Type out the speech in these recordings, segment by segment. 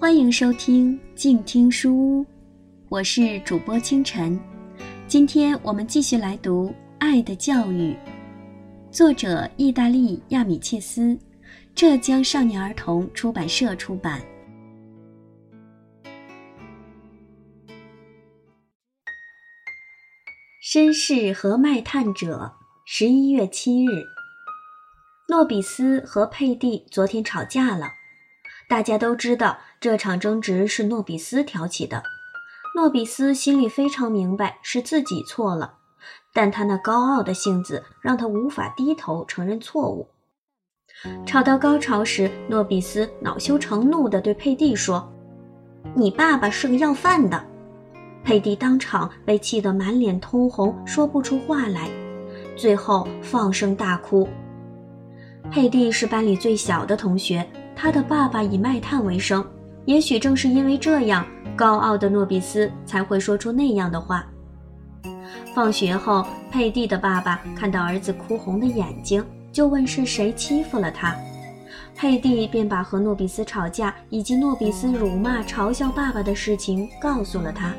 欢迎收听静听书屋，我是主播清晨。今天我们继续来读《爱的教育》，作者意大利亚米切斯，浙江少年儿童出版社出版。绅士和卖炭者，十一月七日。诺比斯和佩蒂昨天吵架了，大家都知道这场争执是诺比斯挑起的。诺比斯心里非常明白是自己错了，但他那高傲的性子让他无法低头承认错误。吵到高潮时，诺比斯恼羞成怒地对佩蒂说：“你爸爸是个要饭的。”佩蒂当场被气得满脸通红，说不出话来，最后放声大哭。佩蒂是班里最小的同学，他的爸爸以卖炭为生。也许正是因为这样，高傲的诺比斯才会说出那样的话。放学后，佩蒂的爸爸看到儿子哭红的眼睛，就问是谁欺负了他。佩蒂便把和诺比斯吵架以及诺比斯辱骂、嘲笑爸爸的事情告诉了他。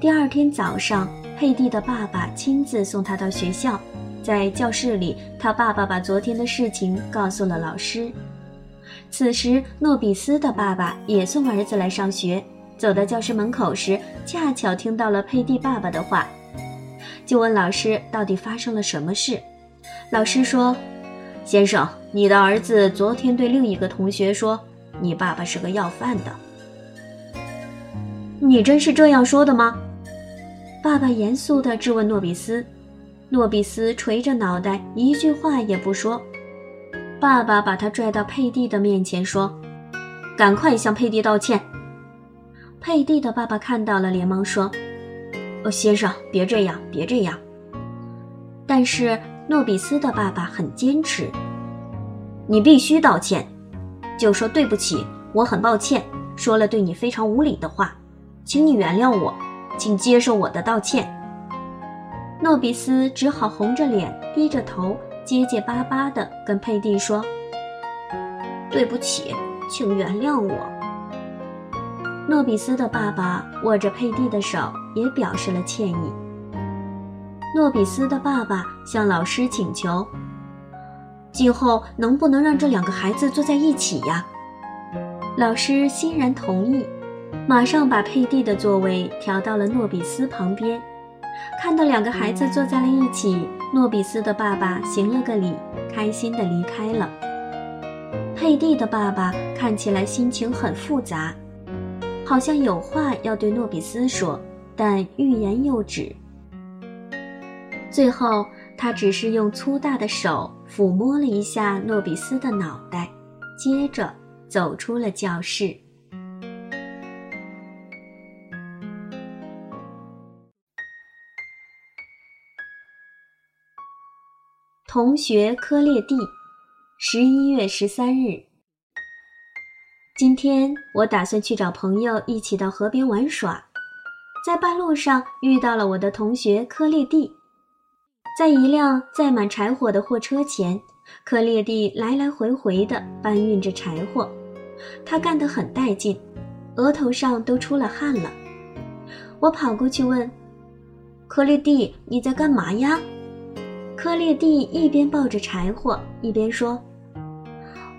第二天早上，佩蒂的爸爸亲自送他到学校。在教室里，他爸爸把昨天的事情告诉了老师。此时，诺比斯的爸爸也送儿子来上学。走到教室门口时，恰巧听到了佩蒂爸爸的话，就问老师到底发生了什么事。老师说：“先生，你的儿子昨天对另一个同学说，你爸爸是个要饭的。你真是这样说的吗？”爸爸严肃地质问诺比斯。诺比斯垂着脑袋，一句话也不说。爸爸把他拽到佩蒂的面前，说：“赶快向佩蒂道歉。”佩蒂的爸爸看到了，连忙说：“哦，先生，别这样，别这样。”但是诺比斯的爸爸很坚持：“你必须道歉，就说对不起，我很抱歉，说了对你非常无礼的话，请你原谅我，请接受我的道歉。”诺比斯只好红着脸，低着头，结结巴巴地跟佩蒂说：“对不起，请原谅我。”诺比斯的爸爸握着佩蒂的手，也表示了歉意。诺比斯的爸爸向老师请求：“今后能不能让这两个孩子坐在一起呀？”老师欣然同意，马上把佩蒂的座位调到了诺比斯旁边。看到两个孩子坐在了一起，诺比斯的爸爸行了个礼，开心地离开了。佩蒂的爸爸看起来心情很复杂，好像有话要对诺比斯说，但欲言又止。最后，他只是用粗大的手抚摸了一下诺比斯的脑袋，接着走出了教室。同学科列蒂，十一月十三日。今天我打算去找朋友一起到河边玩耍，在半路上遇到了我的同学科列蒂。在一辆载满柴火的货车前，科列蒂来来回回地搬运着柴火，他干得很带劲，额头上都出了汗了。我跑过去问：“科列蒂，你在干嘛呀？”科列蒂一边抱着柴火，一边说：“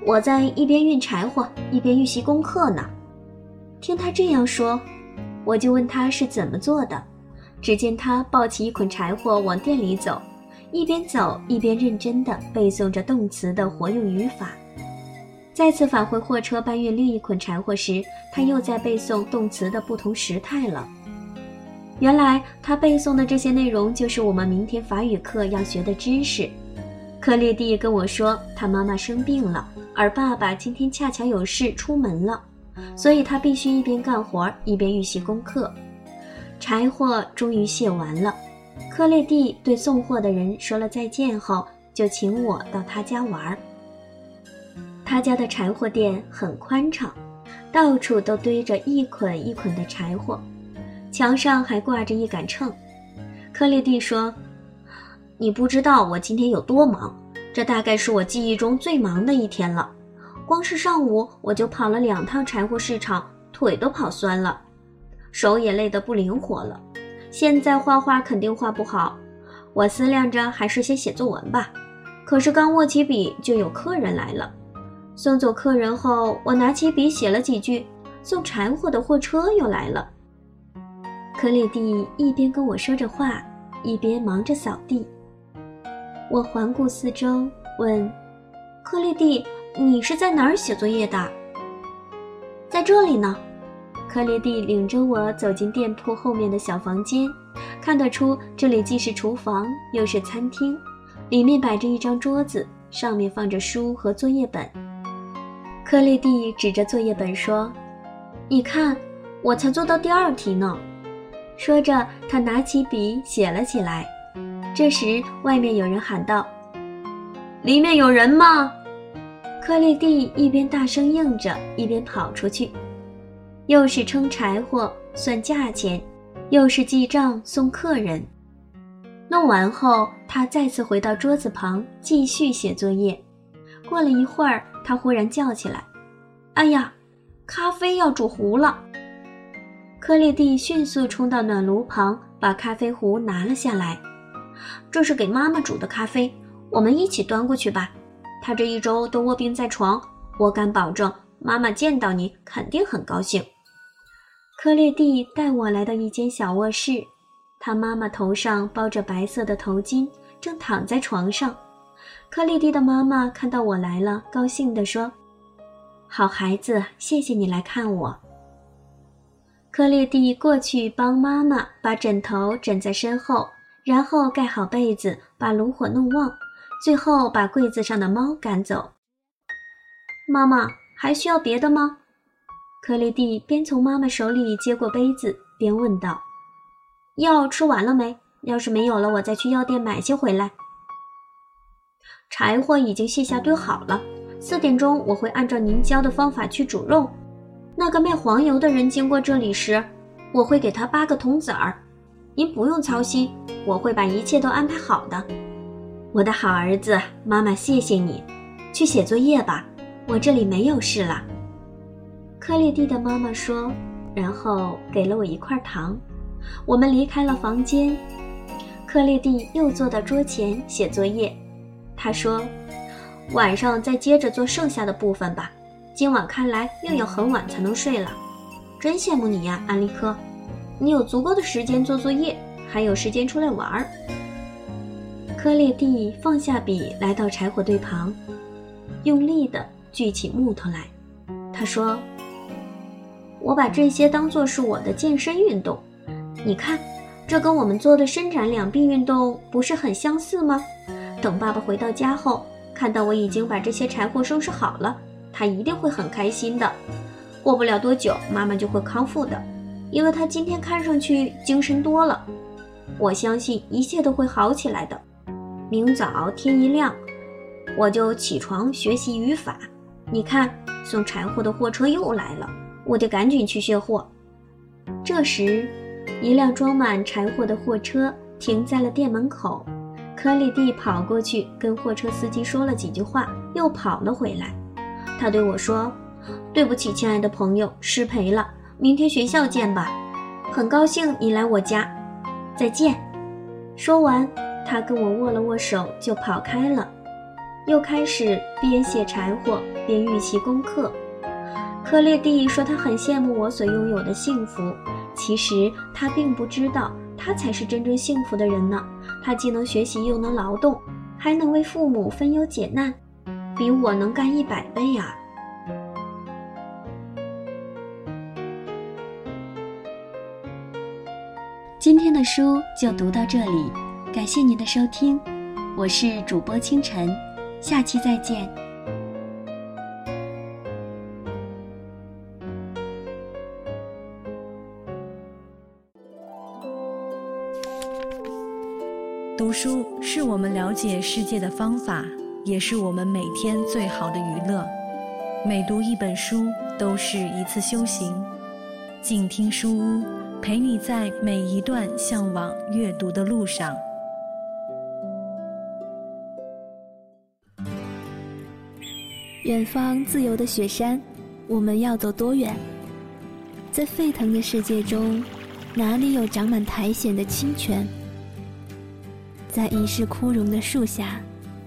我在一边运柴火，一边预习功课呢。”听他这样说，我就问他是怎么做的。只见他抱起一捆柴火往店里走，一边走一边认真地背诵着动词的活用语法。再次返回货车搬运另一捆柴火时，他又在背诵动词的不同时态了。原来他背诵的这些内容就是我们明天法语课要学的知识。克列蒂跟我说，他妈妈生病了，而爸爸今天恰巧有事出门了，所以他必须一边干活一边预习功课。柴火终于卸完了，克列蒂对送货的人说了再见后，就请我到他家玩。他家的柴火店很宽敞，到处都堆着一捆一捆的柴火。墙上还挂着一杆秤，克列蒂说：“你不知道我今天有多忙，这大概是我记忆中最忙的一天了。光是上午我就跑了两趟柴火市场，腿都跑酸了，手也累得不灵活了。现在画画肯定画不好，我思量着还是先写作文吧。可是刚握起笔，就有客人来了。送走客人后，我拿起笔写了几句。送柴火的货车又来了。克列蒂一边跟我说着话，一边忙着扫地。我环顾四周，问：“克列蒂，你是在哪儿写作业的？”在这里呢。克列蒂领着我走进店铺后面的小房间，看得出这里既是厨房又是餐厅。里面摆着一张桌子，上面放着书和作业本。克列蒂指着作业本说：“你看，我才做到第二题呢。”说着，他拿起笔写了起来。这时，外面有人喊道：“里面有人吗？”克列蒂一边大声应着，一边跑出去。又是称柴火、算价钱，又是记账、送客人。弄完后，他再次回到桌子旁继续写作业。过了一会儿，他忽然叫起来：“哎呀，咖啡要煮糊了！”克列蒂迅速冲到暖炉旁，把咖啡壶拿了下来。这是给妈妈煮的咖啡，我们一起端过去吧。她这一周都卧病在床，我敢保证，妈妈见到你肯定很高兴。克列蒂带我来到一间小卧室。他妈妈头上包着白色的头巾，正躺在床上。克丽蒂的妈妈看到我来了，高兴地说：“好孩子，谢谢你来看我。”克列蒂过去帮妈妈把枕头枕在身后，然后盖好被子，把炉火弄旺，最后把柜子上的猫赶走。妈妈还需要别的吗？克列蒂边从妈妈手里接过杯子，边问道。药吃完了没？要是没有了，我再去药店买些回来。柴火已经卸下堆好了。四点钟我会按照您教的方法去煮肉。那个卖黄油的人经过这里时，我会给他八个铜子儿。您不用操心，我会把一切都安排好的。我的好儿子，妈妈谢谢你。去写作业吧，我这里没有事了。克丽蒂的妈妈说，然后给了我一块糖。我们离开了房间，克列蒂又坐到桌前写作业。他说：“晚上再接着做剩下的部分吧。今晚看来又要很晚才能睡了。真羡慕你呀，安利科，你有足够的时间做作业，还有时间出来玩儿。”克列蒂放下笔，来到柴火堆旁，用力地锯起木头来。他说：“我把这些当做是我的健身运动。”你看，这跟我们做的伸展两臂运动不是很相似吗？等爸爸回到家后，看到我已经把这些柴火收拾好了，他一定会很开心的。过不了多久，妈妈就会康复的，因为她今天看上去精神多了。我相信一切都会好起来的。明早天一亮，我就起床学习语法。你看，送柴火的货车又来了，我得赶紧去卸货。这时。一辆装满柴火的货车停在了店门口，克里蒂跑过去跟货车司机说了几句话，又跑了回来。他对我说：“对不起，亲爱的朋友，失陪了。明天学校见吧。很高兴你来我家，再见。”说完，他跟我握了握手就跑开了，又开始边写柴火边预习功课。克列蒂说他很羡慕我所拥有的幸福。其实他并不知道，他才是真正幸福的人呢。他既能学习，又能劳动，还能为父母分忧解难，比我能干一百倍啊！今天的书就读到这里，感谢您的收听，我是主播清晨，下期再见。读书是我们了解世界的方法，也是我们每天最好的娱乐。每读一本书，都是一次修行。静听书屋，陪你在每一段向往阅读的路上。远方自由的雪山，我们要走多远？在沸腾的世界中，哪里有长满苔藓的清泉？在已是枯荣的树下，